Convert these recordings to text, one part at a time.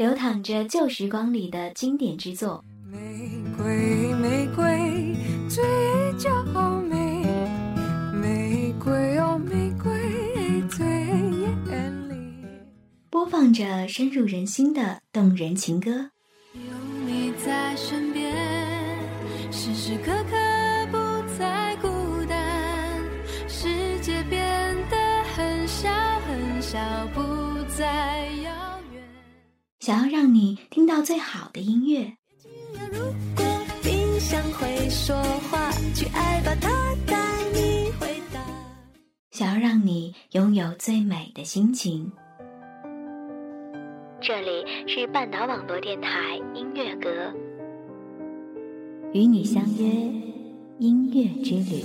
流淌着旧时光里的经典之作。玫瑰，玫瑰，最娇美。玫瑰哦，玫瑰最艳丽。播放着深入人心的动人情歌。有你在身想要让你听到最好的音乐，如果冰箱会说话，去爱吧，它带你回答。想要让你拥有最美的心情。这里是半岛网络电台音乐阁，与你相约音乐之旅。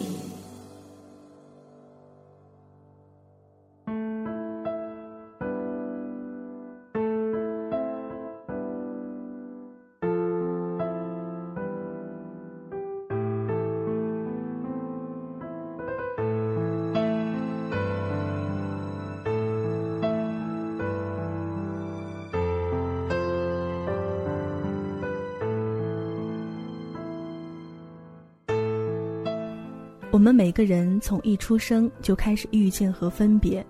我们每个人从一出生就开始遇见和分别，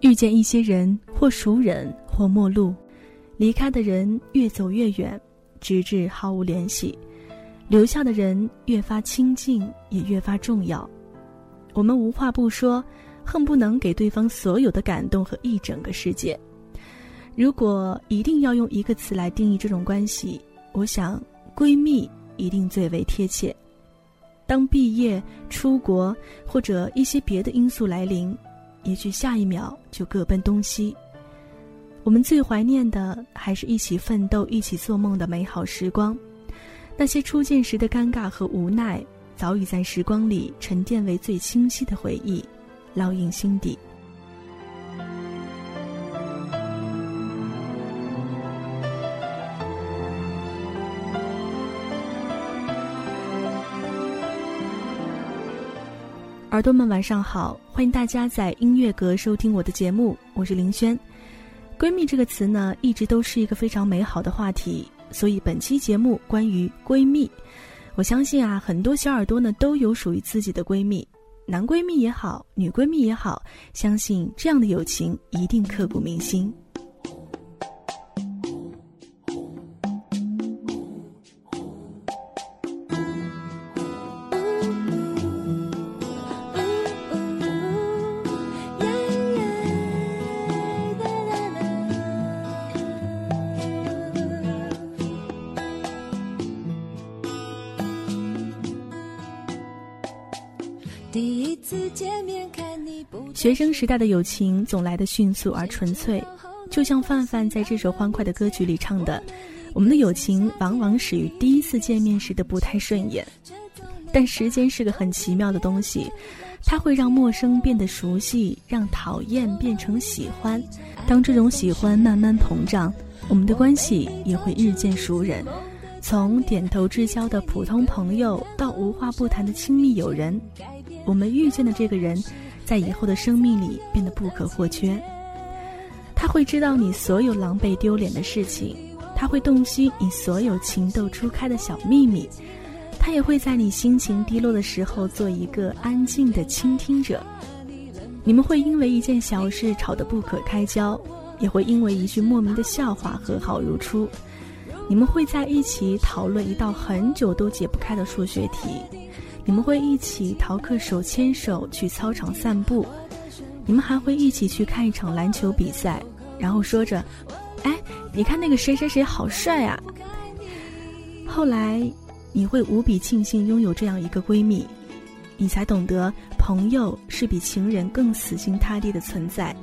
遇见一些人，或熟人，或陌路；离开的人越走越远，直至毫无联系；留下的人越发亲近，也越发重要。我们无话不说，恨不能给对方所有的感动和一整个世界。如果一定要用一个词来定义这种关系，我想闺蜜一定最为贴切。当毕业、出国或者一些别的因素来临，也许下一秒就各奔东西。我们最怀念的还是一起奋斗、一起做梦的美好时光。那些初见时的尴尬和无奈，早已在时光里沉淀为最清晰的回忆，烙印心底。耳朵们晚上好，欢迎大家在音乐阁收听我的节目，我是林轩。闺蜜这个词呢，一直都是一个非常美好的话题，所以本期节目关于闺蜜。我相信啊，很多小耳朵呢都有属于自己的闺蜜，男闺蜜也好，女闺蜜也好，相信这样的友情一定刻骨铭心。学生时代的友情总来得迅速而纯粹，就像范范在这首欢快的歌曲里唱的：“我们的友情往往始于第一次见面时的不太顺眼，但时间是个很奇妙的东西，它会让陌生变得熟悉，让讨厌变成喜欢。当这种喜欢慢慢膨胀，我们的关系也会日渐熟稔，从点头之交的普通朋友到无话不谈的亲密友人。”我们遇见的这个人，在以后的生命里变得不可或缺。他会知道你所有狼狈丢脸的事情，他会洞悉你所有情窦初开的小秘密，他也会在你心情低落的时候做一个安静的倾听者。你们会因为一件小事吵得不可开交，也会因为一句莫名的笑话和好如初。你们会在一起讨论一道很久都解不开的数学题。你们会一起逃课手牵手去操场散步，你们还会一起去看一场篮球比赛，然后说着：“哎，你看那个谁谁谁好帅啊！”后来，你会无比庆幸拥有这样一个闺蜜，你才懂得朋友是比情人更死心塌地的存在，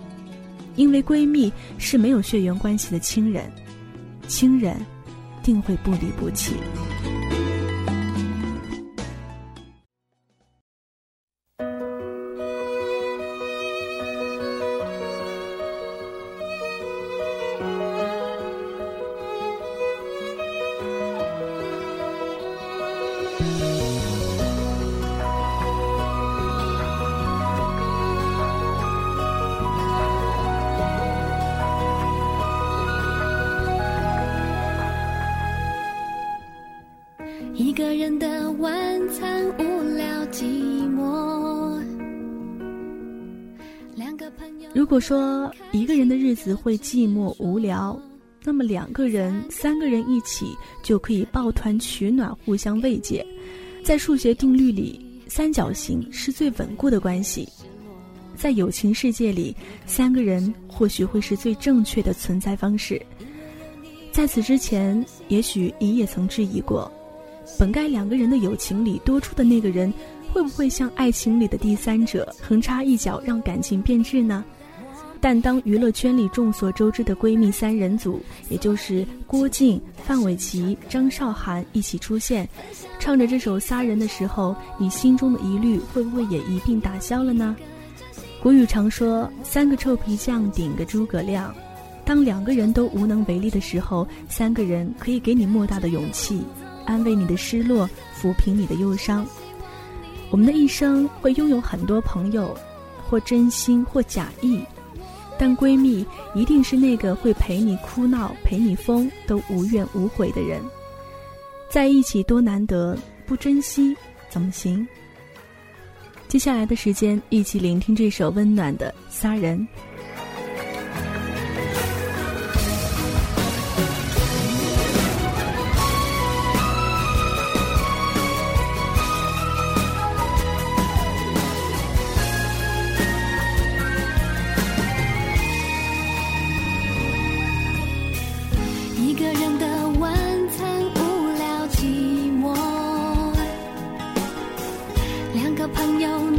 因为闺蜜是没有血缘关系的亲人，亲人定会不离不弃。如果说一个人的日子会寂寞无聊，那么两个人、三个人一起就可以抱团取暖，互相慰藉。在数学定律里，三角形是最稳固的关系。在友情世界里，三个人或许会是最正确的存在方式。在此之前，也许你也曾质疑过，本该两个人的友情里多出的那个人，会不会像爱情里的第三者，横插一脚让感情变质呢？但当娱乐圈里众所周知的闺蜜三人组，也就是郭靖、范玮琪、张韶涵一起出现，唱着这首《仨人》的时候，你心中的疑虑会不会也一并打消了呢？古语常说：“三个臭皮匠顶个诸葛亮。”当两个人都无能为力的时候，三个人可以给你莫大的勇气，安慰你的失落，抚平你的忧伤。我们的一生会拥有很多朋友，或真心，或假意，但闺蜜一定是那个会陪你哭闹、陪你疯都无怨无悔的人。在一起多难得，不珍惜怎么行？接下来的时间，一起聆听这首温暖的《仨人》。朋友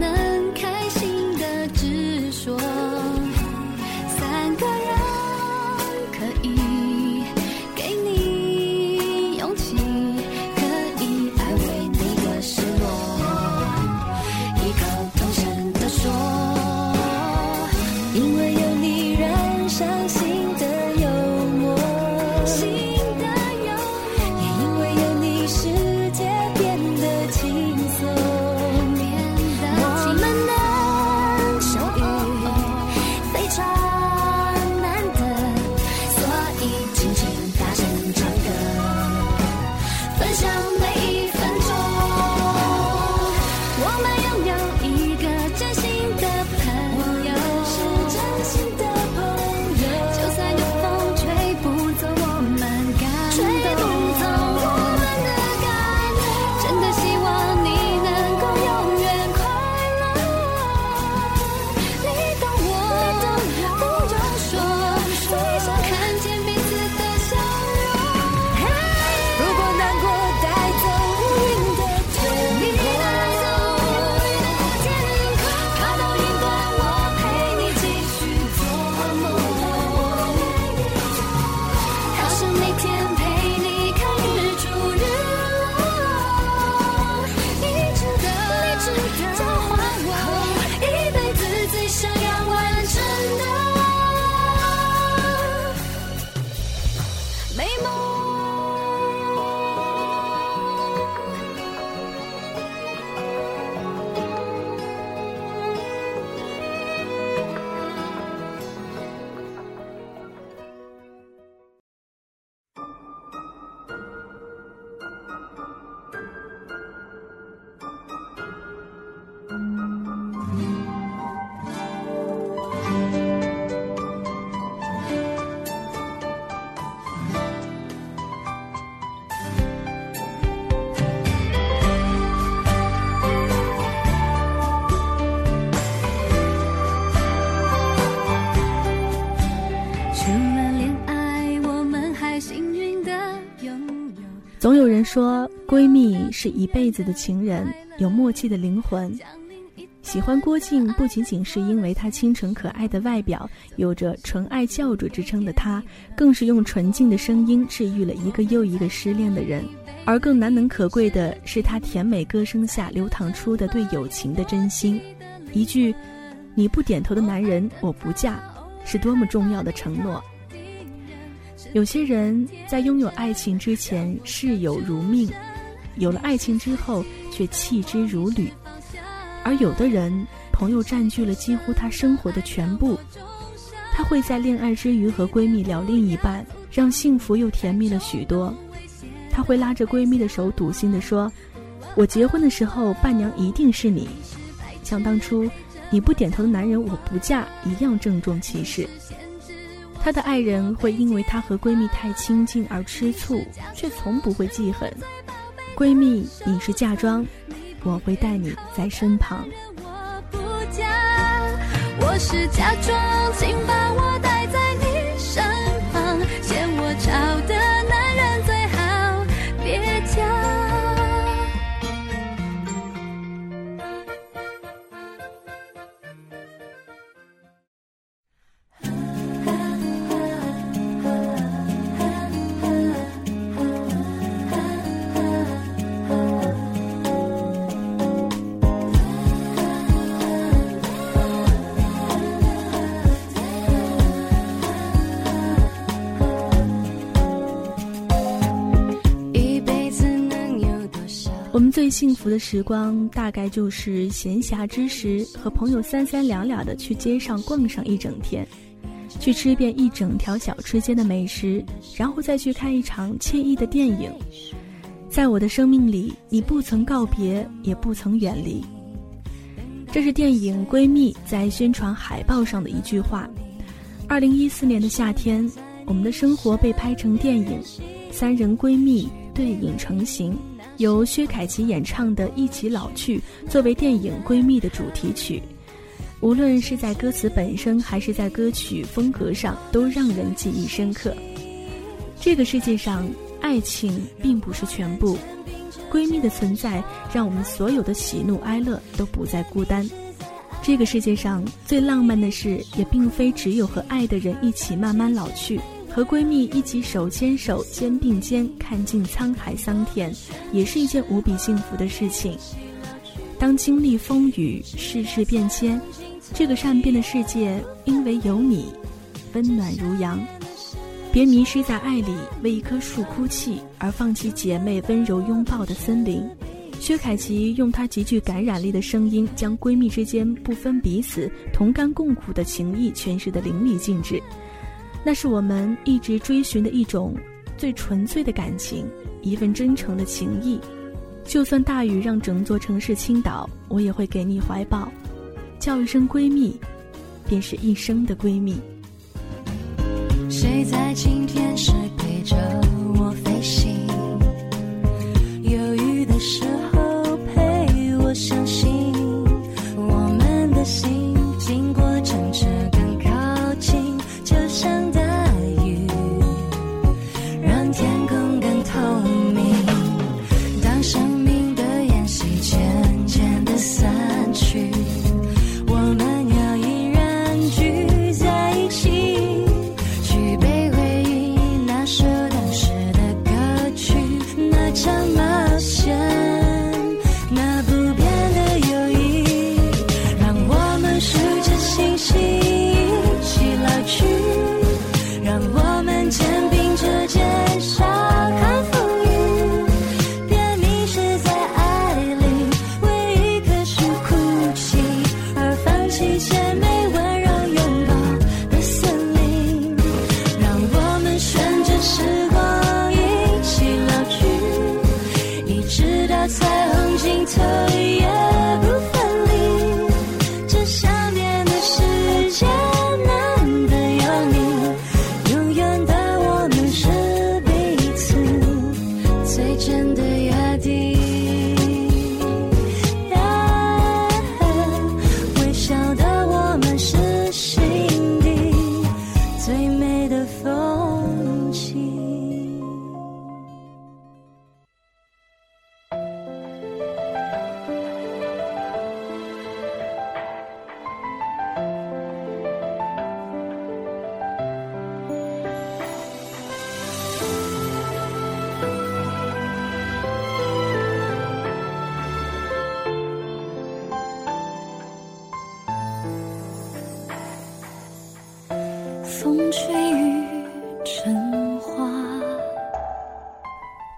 总有人说，闺蜜是一辈子的情人，有默契的灵魂。喜欢郭靖不仅仅是因为他清纯可爱的外表，有着纯爱教主之称的他，更是用纯净的声音治愈了一个又一个失恋的人。而更难能可贵的是，他甜美歌声下流淌出的对友情的真心。一句“你不点头的男人，我不嫁”，是多么重要的承诺。有些人在拥有爱情之前视友如命，有了爱情之后却弃之如履；而有的人，朋友占据了几乎他生活的全部，他会在恋爱之余和闺蜜聊另一半，让幸福又甜蜜了许多。他会拉着闺蜜的手，笃信地说：“我结婚的时候，伴娘一定是你。”像当初你不点头的男人，我不嫁一样郑重其事。她的爱人会因为她和闺蜜太亲近而吃醋，却从不会记恨。闺蜜，你是嫁妆，我会带你在身旁。我是假装，请把我最幸福的时光，大概就是闲暇之时和朋友三三两两的去街上逛上一整天，去吃遍一整条小吃街的美食，然后再去看一场惬意的电影。在我的生命里，你不曾告别，也不曾远离。这是电影《闺蜜》在宣传海报上的一句话。二零一四年的夏天，我们的生活被拍成电影，三人闺蜜对影成型。由薛凯琪演唱的《一起老去》作为电影《闺蜜》的主题曲，无论是在歌词本身还是在歌曲风格上，都让人记忆深刻。这个世界上，爱情并不是全部，闺蜜的存在让我们所有的喜怒哀乐都不再孤单。这个世界上最浪漫的事，也并非只有和爱的人一起慢慢老去。和闺蜜一起手牵手、肩并肩看尽沧海桑田，也是一件无比幸福的事情。当经历风雨、世事变迁，这个善变的世界因为有你，温暖如阳。别迷失在爱里，为一棵树哭泣而放弃姐妹温柔拥抱的森林。薛凯琪用她极具感染力的声音，将闺蜜之间不分彼此、同甘共苦的情谊诠释得淋漓尽致。那是我们一直追寻的一种最纯粹的感情，一份真诚的情谊。就算大雨让整座城市倾倒，我也会给你怀抱，叫一声闺蜜，便是一生的闺蜜。谁在晴天时陪着我飞行？犹豫的时候时光一起老去，一直到彩虹尽头。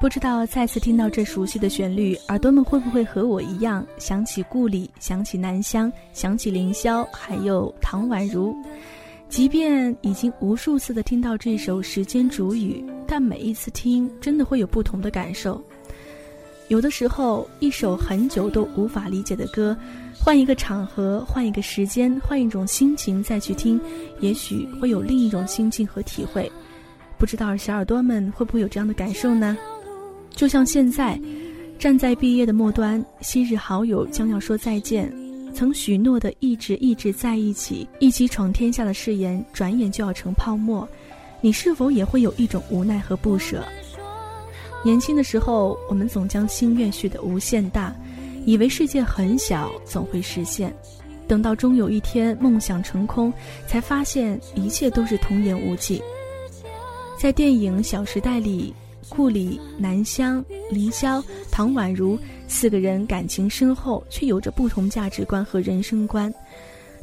不知道再次听到这熟悉的旋律，耳朵们会不会和我一样想起故里，想起南乡，想起凌霄，还有唐宛如？即便已经无数次的听到这首《时间煮雨》，但每一次听，真的会有不同的感受。有的时候，一首很久都无法理解的歌，换一个场合，换一个时间，换一种心情再去听，也许会有另一种心境和体会。不知道小耳朵们会不会有这样的感受呢？就像现在，站在毕业的末端，昔日好友将要说再见，曾许诺的一直一直在一起，一起闯天下的誓言，转眼就要成泡沫，你是否也会有一种无奈和不舍？年轻的时候，我们总将心愿许得无限大，以为世界很小，总会实现。等到终有一天梦想成空，才发现一切都是童言无忌。在电影《小时代》里，顾里、南湘、凌霄、唐宛如四个人感情深厚，却有着不同价值观和人生观。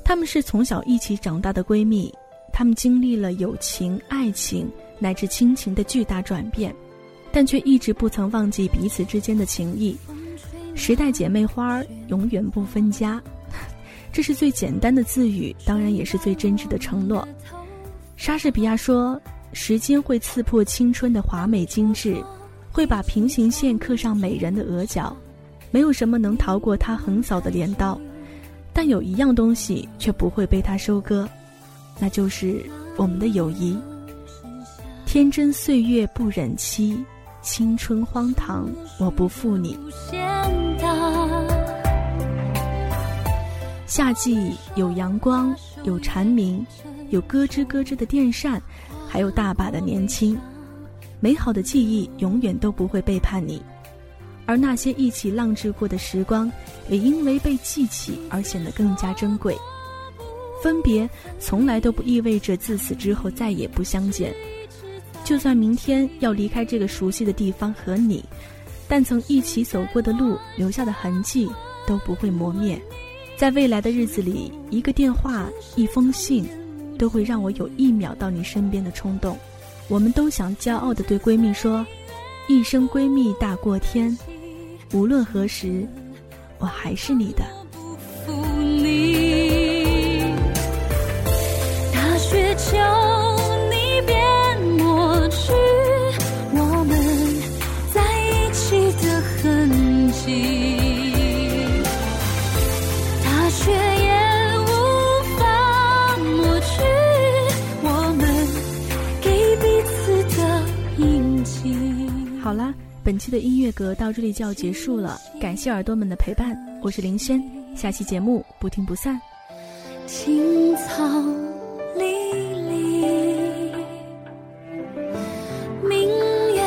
她们是从小一起长大的闺蜜，她们经历了友情、爱情乃至亲情的巨大转变。但却一直不曾忘记彼此之间的情谊，时代姐妹花永远不分家，这是最简单的自语，当然也是最真挚的承诺。莎士比亚说：“时间会刺破青春的华美精致，会把平行线刻上美人的额角，没有什么能逃过他横扫的镰刀，但有一样东西却不会被他收割，那就是我们的友谊。天真岁月不忍欺。”青春荒唐，我不负你。夏季有阳光，有蝉鸣，有咯吱咯吱的电扇，还有大把的年轻。美好的记忆永远都不会背叛你，而那些一起浪掷过的时光，也因为被记起而显得更加珍贵。分别从来都不意味着自此之后再也不相见。就算明天要离开这个熟悉的地方和你，但曾一起走过的路留下的痕迹都不会磨灭。在未来的日子里，一个电话、一封信，都会让我有一秒到你身边的冲动。我们都想骄傲地对闺蜜说：“一生闺蜜大过天，无论何时，我还是你的。”大雪球。好啦，本期的音乐阁到这里就要结束了，感谢耳朵们的陪伴，我是林轩，下期节目不听不散。青草离离，明月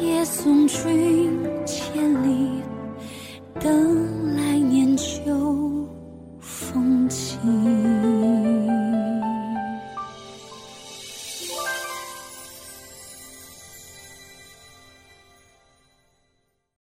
夜送君千里，等。